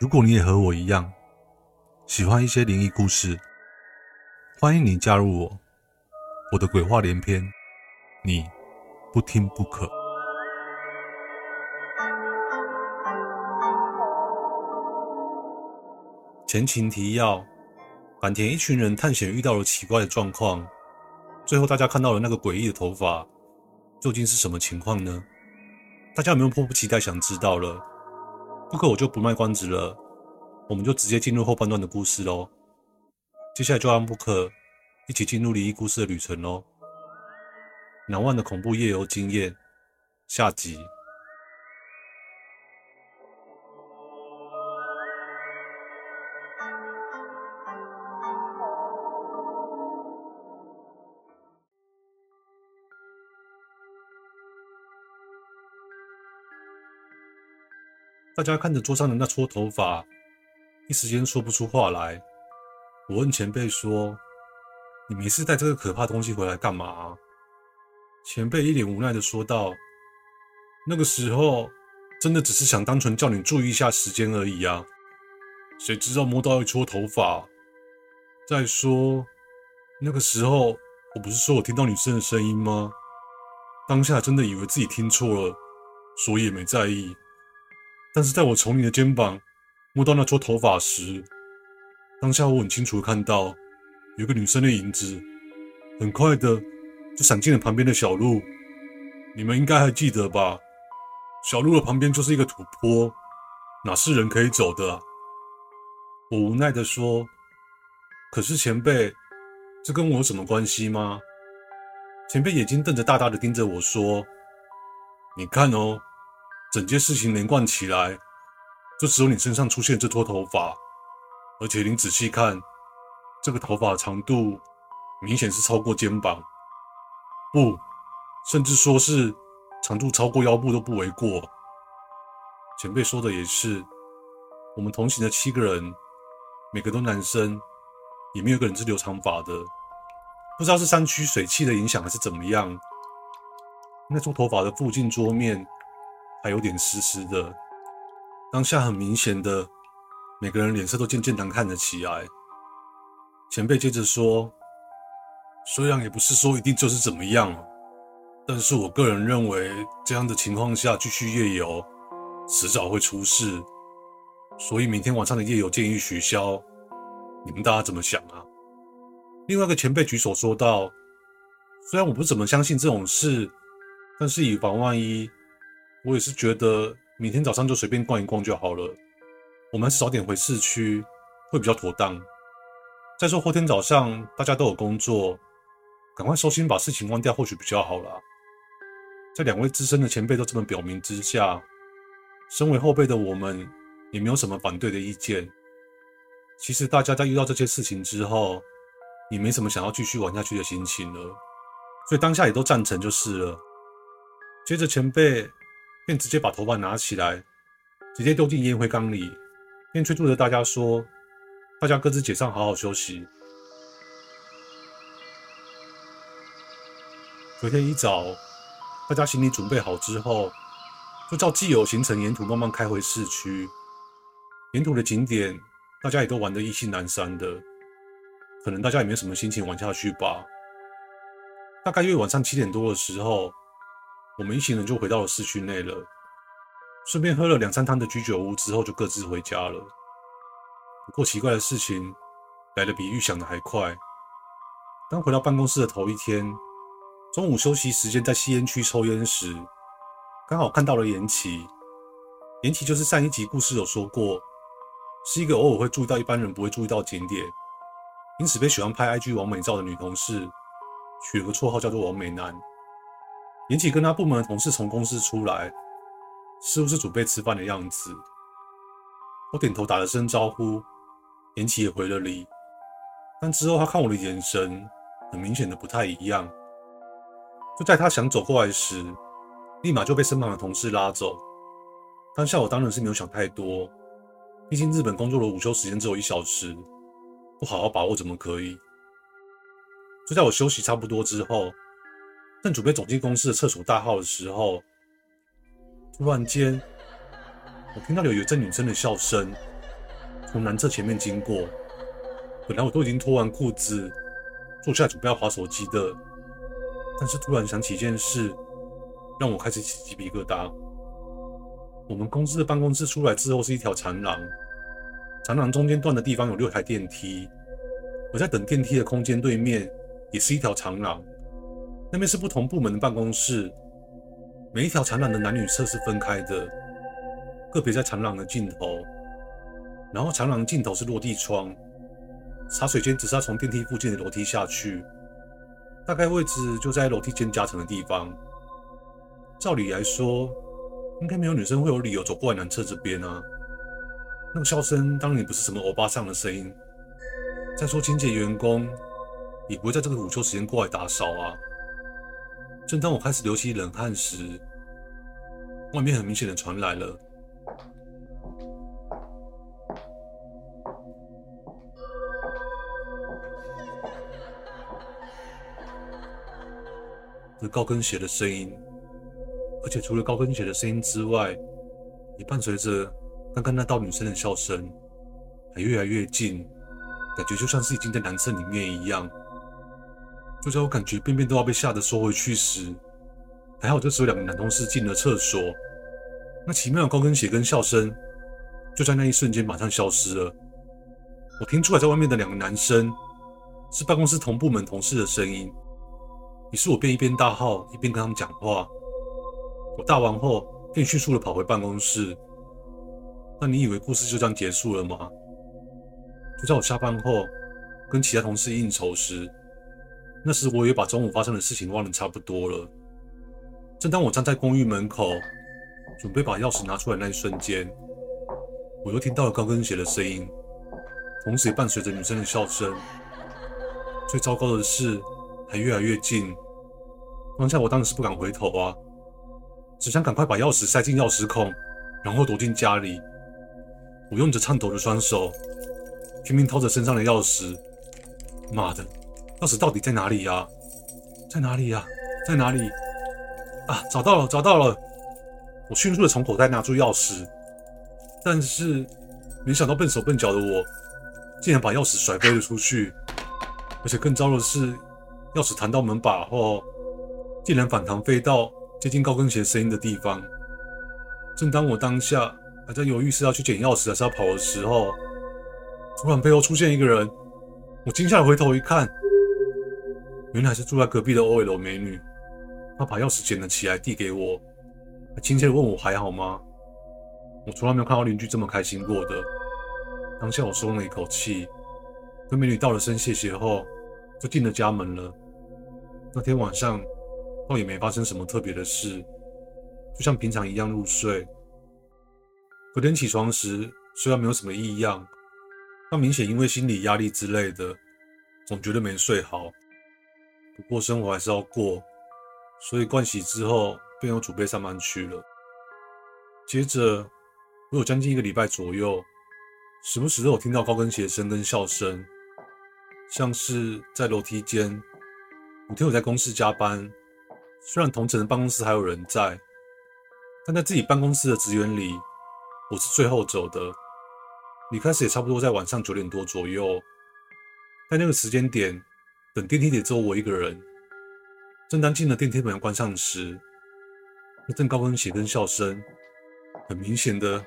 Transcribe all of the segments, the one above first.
如果你也和我一样喜欢一些灵异故事，欢迎你加入我，我的鬼话连篇，你不听不可。前情提要：坂田一群人探险遇到了奇怪的状况，最后大家看到了那个诡异的头发，究竟是什么情况呢？大家有没有迫不及待想知道了？布克我就不卖关子了，我们就直接进入后半段的故事喽。接下来就让布克一起进入离异故事的旅程喽。难忘的恐怖夜游经验，下集。大家看着桌上的那撮头发，一时间说不出话来。我问前辈说：“你没事带这个可怕东西回来干嘛？”前辈一脸无奈的说道：“那个时候真的只是想单纯叫你注意一下时间而已啊，谁知道摸到一撮头发。再说那个时候我不是说我听到女生的声音吗？当下真的以为自己听错了，所以也没在意。”但是在我从你的肩膀摸到那撮头发时，当下我很清楚看到有个女生的影子，很快的就闪进了旁边的小路。你们应该还记得吧？小路的旁边就是一个土坡，哪是人可以走的？我无奈的说：“可是前辈，这跟我有什么关系吗？”前辈眼睛瞪着大大的盯着我说：“你看哦。”整件事情连贯起来，就只有你身上出现这撮头发，而且你仔细看，这个头发长度明显是超过肩膀，不，甚至说是长度超过腰部都不为过。前辈说的也是，我们同行的七个人，每个都男生，也没有一个人是留长发的，不知道是山区水汽的影响还是怎么样，那撮头发的附近桌面。还有点湿湿的，当下很明显的，每个人脸色都渐渐难看了起来。前辈接着说：“虽然也不是说一定就是怎么样，但是我个人认为这样的情况下继续夜游，迟早会出事，所以明天晚上的夜游建议取消。你们大家怎么想啊？”另外一个前辈举手说道：“虽然我不怎么相信这种事，但是以防万一。”我也是觉得明天早上就随便逛一逛就好了。我们还是早点回市区会比较妥当。再说后天早上大家都有工作，赶快收心把事情忘掉，或许比较好啦。在两位资深的前辈都这么表明之下，身为后辈的我们也没有什么反对的意见。其实大家在遇到这些事情之后，也没什么想要继续玩下去的心情了，所以当下也都赞成就是了。接着前辈。便直接把头发拿起来，直接丢进烟灰缸里，便催促着大家说：“大家各自解散，好好休息。”隔天一早，大家行李准备好之后，就照既有行程沿途慢慢开回市区。沿途的景点，大家也都玩得意兴阑珊的，可能大家也没什么心情玩下去吧。大概约晚上七点多的时候。我们一行人就回到了市区内了，顺便喝了两三摊的居酒屋之后，就各自回家了。不过奇怪的事情来得比预想的还快。当回到办公室的头一天，中午休息时间在吸烟区抽烟时，刚好看到了延琪。延琪就是上一集故事有说过，是一个偶尔会注意到一般人不会注意到景点，因此被喜欢拍 IG 网美照的女同事，取了个绰号叫做“王美男”。延琪跟他部门的同事从公司出来，似乎是准备吃饭的样子。我点头打了声招呼，言起也回了礼。但之后他看我的眼神，很明显的不太一样。就在他想走过来时，立马就被身旁的同事拉走。当下我当然是没有想太多，毕竟日本工作的午休时间只有一小时，不好好把握怎么可以？就在我休息差不多之后，正准备走进公司的厕所大号的时候，突然间，我听到有一阵女生的笑声从男厕前面经过。本来我都已经脱完裤子，坐下来准备要滑手机的，但是突然想起一件事，让我开始起鸡皮疙瘩。我们公司的办公室出来之后是一条长廊，长廊中间断的地方有六台电梯，我在等电梯的空间对面也是一条长廊，那边是不同部门的办公室，每一条长廊的男女厕是分开的，个别在长廊的尽头，然后长廊尽头是落地窗。茶水间只是要从电梯附近的楼梯下去，大概位置就在楼梯间夹层的地方。照理来说，应该没有女生会有理由走过来男厕这边啊。那个笑声当然也不是什么欧巴桑的声音。再说清洁员工也不会在这个午休时间过来打扫啊。正当我开始流起冷汗时，外面很明显的传来了。那高跟鞋的声音，而且除了高跟鞋的声音之外，也伴随着刚刚那道女生的笑声，还越来越近，感觉就像是已经在男厕里面一样。就在我感觉便便都要被吓得缩回去时，还好这时候两个男同事进了厕所，那奇妙的高跟鞋跟笑声就在那一瞬间马上消失了。我听出来在外面的两个男生是办公室同部门同事的声音。于是我便一边大号一边跟他们讲话。我大完后便迅速的跑回办公室。那你以为故事就这样结束了吗？就在我下班后跟其他同事应酬时，那时我也把中午发生的事情忘得差不多了。正当我站在公寓门口准备把钥匙拿出来那一瞬间，我又听到了高跟鞋的声音，同时也伴随着女生的笑声。最糟糕的是。还越来越近，当下我当然是不敢回头啊，只想赶快把钥匙塞进钥匙孔，然后躲进家里。我用着颤抖的双手，拼命掏着身上的钥匙。妈的，钥匙到底在哪里呀？在哪里呀？在哪里？啊，找到了，找到了！我迅速的从口袋拿出钥匙，但是没想到笨手笨脚的我，竟然把钥匙甩飞了出去，而且更糟的是。钥匙弹到门把后，竟然反弹飞到接近高跟鞋声音的地方。正当我当下还在犹豫是要去捡钥匙还是要跑的时候，突然背后出现一个人。我惊吓的回头一看，原来是住在隔壁的 OL 美女。她把钥匙捡了起来递给我，还亲切的问我还好吗？我从来没有看到邻居这么开心过的。当下我松了一口气，跟美女道了声谢谢后，就进了家门了。那天晚上倒也没发生什么特别的事，就像平常一样入睡。隔天起床时，虽然没有什么异样，但明显因为心理压力之类的，总觉得没睡好。不过生活还是要过，所以盥洗之后便有准备上班去了。接着，我有将近一个礼拜左右，时不时都有听到高跟鞋声跟笑声，像是在楼梯间。五天我在公司加班，虽然同城的办公室还有人在，但在自己办公室的职员里，我是最后走的。离开时也差不多在晚上九点多左右。在那个时间点，等电梯里只有我一个人。正当进了电梯门要关上时，那阵高跟鞋跟笑声，很明显的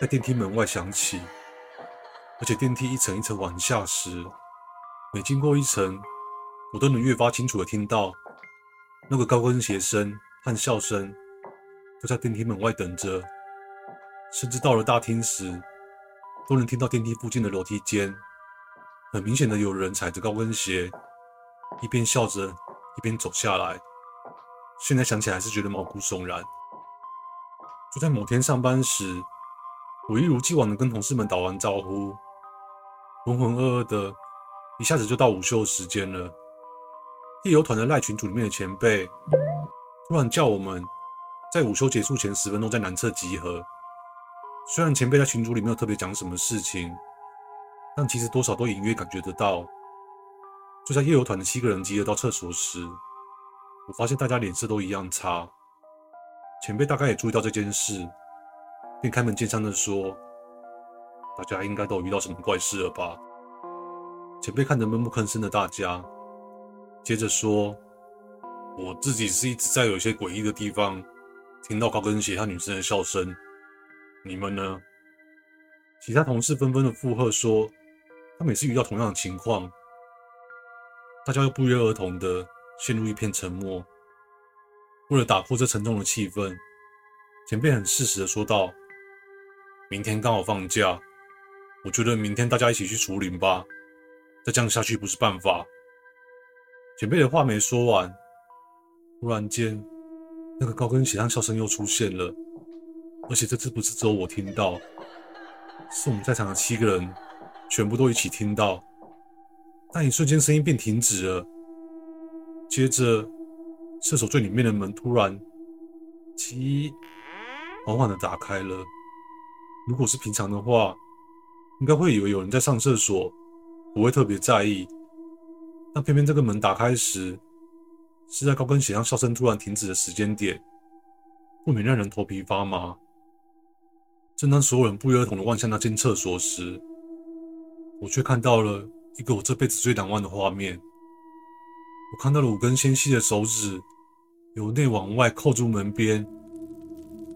在电梯门外响起。而且电梯一层一层往下时，每经过一层。我都能越发清楚地听到那个高跟鞋声和笑声，都在电梯门外等着，甚至到了大厅时，都能听到电梯附近的楼梯间，很明显的有人踩着高跟鞋，一边笑着一边走下来。现在想起来还是觉得毛骨悚然。就在某天上班时，我一如既往的跟同事们打完招呼，浑浑噩噩的，一下子就到午休时间了。夜游团的赖群组里面的前辈突然叫我们在午休结束前十分钟在南侧集合。虽然前辈在群组里没有特别讲什么事情，但其实多少都隐约感觉得到。就在夜游团的七个人集合到厕所时，我发现大家脸色都一样差。前辈大概也注意到这件事，便开门见山的说：“大家应该都遇到什么怪事了吧？”前辈看着闷不吭声的大家，接着说：“我自己是一直在有些诡异的地方听到高跟鞋和女生的笑声，你们呢？”其他同事纷纷的附和说：“他每次遇到同样的情况。”大家又不约而同的陷入一片沉默。为了打破这沉重的气氛，前辈很适时的说道：“明天刚好放假，我觉得明天大家一起去竹林吧。再这样下去不是办法。”前辈的话没说完，突然间，那个高跟鞋上笑声又出现了，而且这次不是只有我听到，是我们在场的七个人全部都一起听到。但一瞬间，声音便停止了。接着，厕所最里面的门突然“叽”缓缓的打开了。如果是平常的话，应该会以为有人在上厕所，不会特别在意。但偏偏这个门打开时，是在高跟鞋上笑声突然停止的时间点，不免让人头皮发麻。正当所有人不约而同的望向那间厕所时，我却看到了。一个我这辈子最难忘的画面，我看到了五根纤细的手指由内往外扣住门边，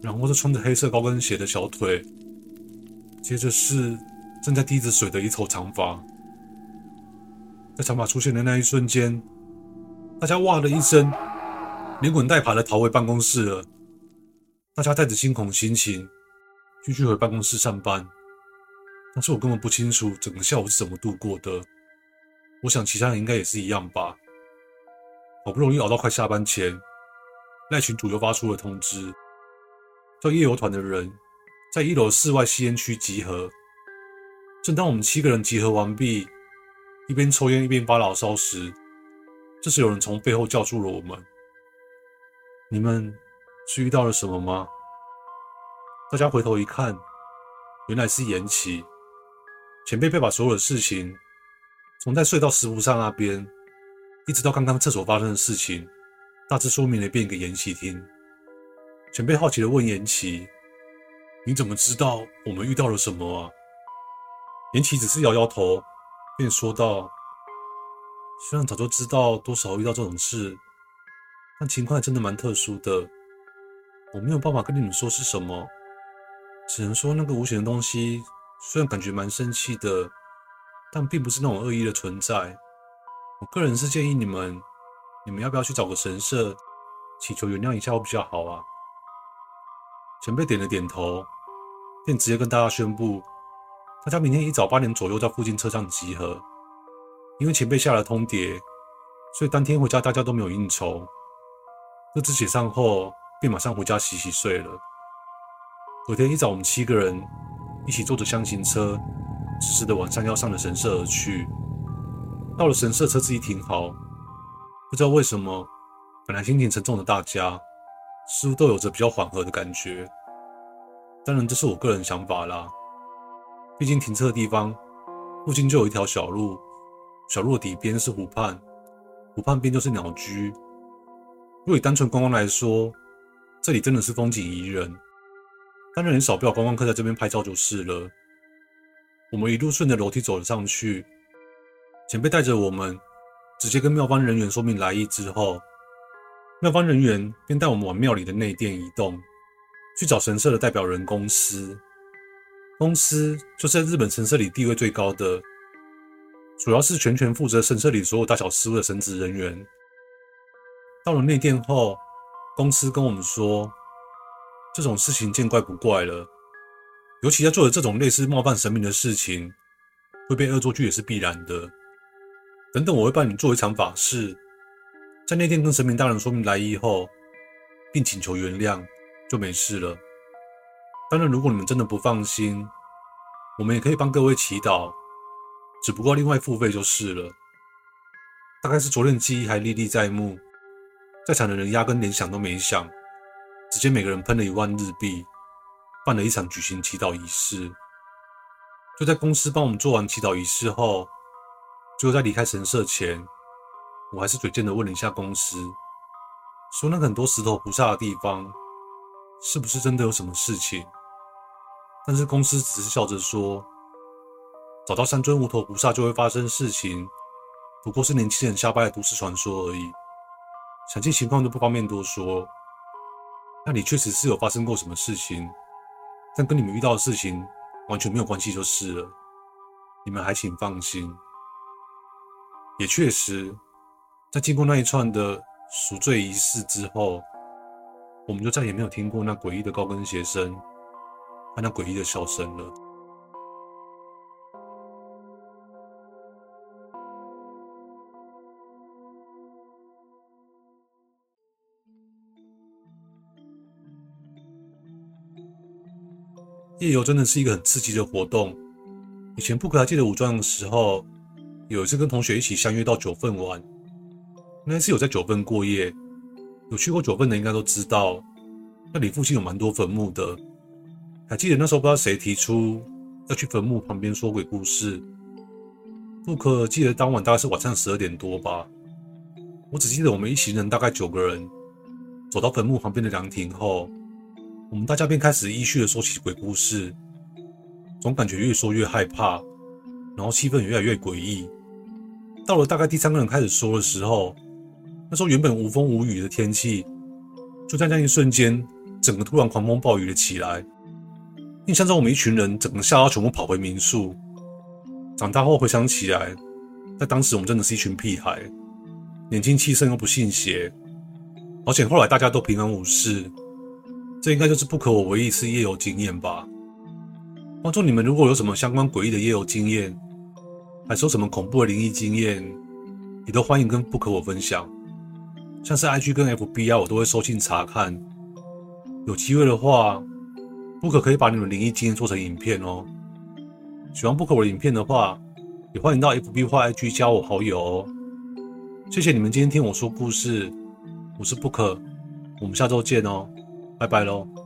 然后是穿着黑色高跟鞋的小腿，接着是正在滴着水的一头长发。在长发出现的那一瞬间，大家哇的一声，连滚带爬的逃回办公室了。大家带着惊恐心情继续回办公室上班。但是我根本不清楚整个下午是怎么度过的。我想其他人应该也是一样吧。好不容易熬到快下班前，赖群主又发出了通知，叫夜游团的人在一楼室外吸烟区集合。正当我们七个人集合完毕，一边抽烟一边发牢骚时，这时有人从背后叫住了我们：“你们是遇到了什么吗？”大家回头一看，原来是延琦。前辈被把所有的事情，从在隧道石湖上那边，一直到刚刚厕所发生的事情，大致说明了一遍给延琪听。前辈好奇的问延琪：“你怎么知道我们遇到了什么啊？”延琪只是摇摇头，便说道：“虽然早就知道多少遇到这种事，但情况真的蛮特殊的，我没有办法跟你们说是什么，只能说那个无形的东西。”虽然感觉蛮生气的，但并不是那种恶意的存在。我个人是建议你们，你们要不要去找个神社，祈求原谅一下会比较好啊？前辈点了点头，便直接跟大家宣布，大家明天一早八点左右在附近车站集合。因为前辈下了通牒，所以当天回家大家都没有应酬。各自解散后，便马上回家洗洗睡了。隔天一早，我们七个人。一起坐着厢型车，直直的往山腰上的神社而去。到了神社，车子一停好，不知道为什么，本来心情沉重的大家，似乎都有着比较缓和的感觉。当然，这是我个人想法啦。毕竟停车的地方附近就有一条小路，小路的底边是湖畔，湖畔边就是鸟居。若以单纯观光来说，这里真的是风景宜人。当然，很少不了观光客在这边拍照就是了。我们一路顺着楼梯走了上去，前辈带着我们，直接跟庙方人员说明来意之后，庙方人员便带我们往庙里的内殿移动，去找神社的代表人公司。公司就是在日本神社里地位最高的，主要是全权负责神社里所有大小事务的神职人员。到了内殿后，公司跟我们说。这种事情见怪不怪了，尤其要做的这种类似冒犯神明的事情，会被恶作剧也是必然的。等等，我会帮你做一场法事，在那天跟神明大人说明来意后，并请求原谅，就没事了。当然，如果你们真的不放心，我们也可以帮各位祈祷，只不过另外付费就是了。大概是昨天记忆还历历在目，在场的人压根连想都没想，直接每个人喷了一万日币，办了一场举行祈祷仪式。就在公司帮我们做完祈祷仪式后，最后在离开神社前，我还是嘴贱的问了一下公司，说那个很多石头菩萨的地方，是不是真的有什么事情？但是公司只是笑着说，找到三尊无头菩萨就会发生事情，不过是年轻人瞎掰的都市传说而已。详细情况就不方便多说。那你确实是有发生过什么事情，但跟你们遇到的事情完全没有关系就是了。你们还请放心。也确实，在经过那一串的赎罪仪式之后。我们就再也没有听过那诡异的高跟鞋声和那诡异的笑声了。夜游真的是一个很刺激的活动。以前布克还记得武装的时候，有一次跟同学一起相约到九份玩，那次有在九份过夜。有去过九份的应该都知道，那里附近有蛮多坟墓的。还记得那时候不知道谁提出要去坟墓旁边说鬼故事。布克记得当晚大概是晚上十二点多吧。我只记得我们一行人大概九个人走到坟墓旁边的凉亭后，我们大家便开始依序的说起鬼故事，总感觉越说越害怕，然后气氛也越来越诡异。到了大概第三个人开始说的时候。那时候原本无风无雨的天气，就在那一瞬间，整个突然狂风暴雨了起来。印象中，我们一群人整个吓到全部跑回民宿。长大后回想起来，在当时我们真的是一群屁孩，年轻气盛又不信邪。而且后来大家都平安无事，这应该就是不可我唯一一次夜游经验吧。观众，你们如果有什么相关诡异的夜游经验，还是有什么恐怖的灵异经验，也都欢迎跟不可我分享。像是 IG 跟 FB 啊，我都会收信查看。有机会的话不可可以把你们灵异经验做成影片哦。喜欢不可我的影片的话，也欢迎到 FB 或 IG 加我好友哦。谢谢你们今天听我说故事，我是不可我们下周见哦，拜拜喽。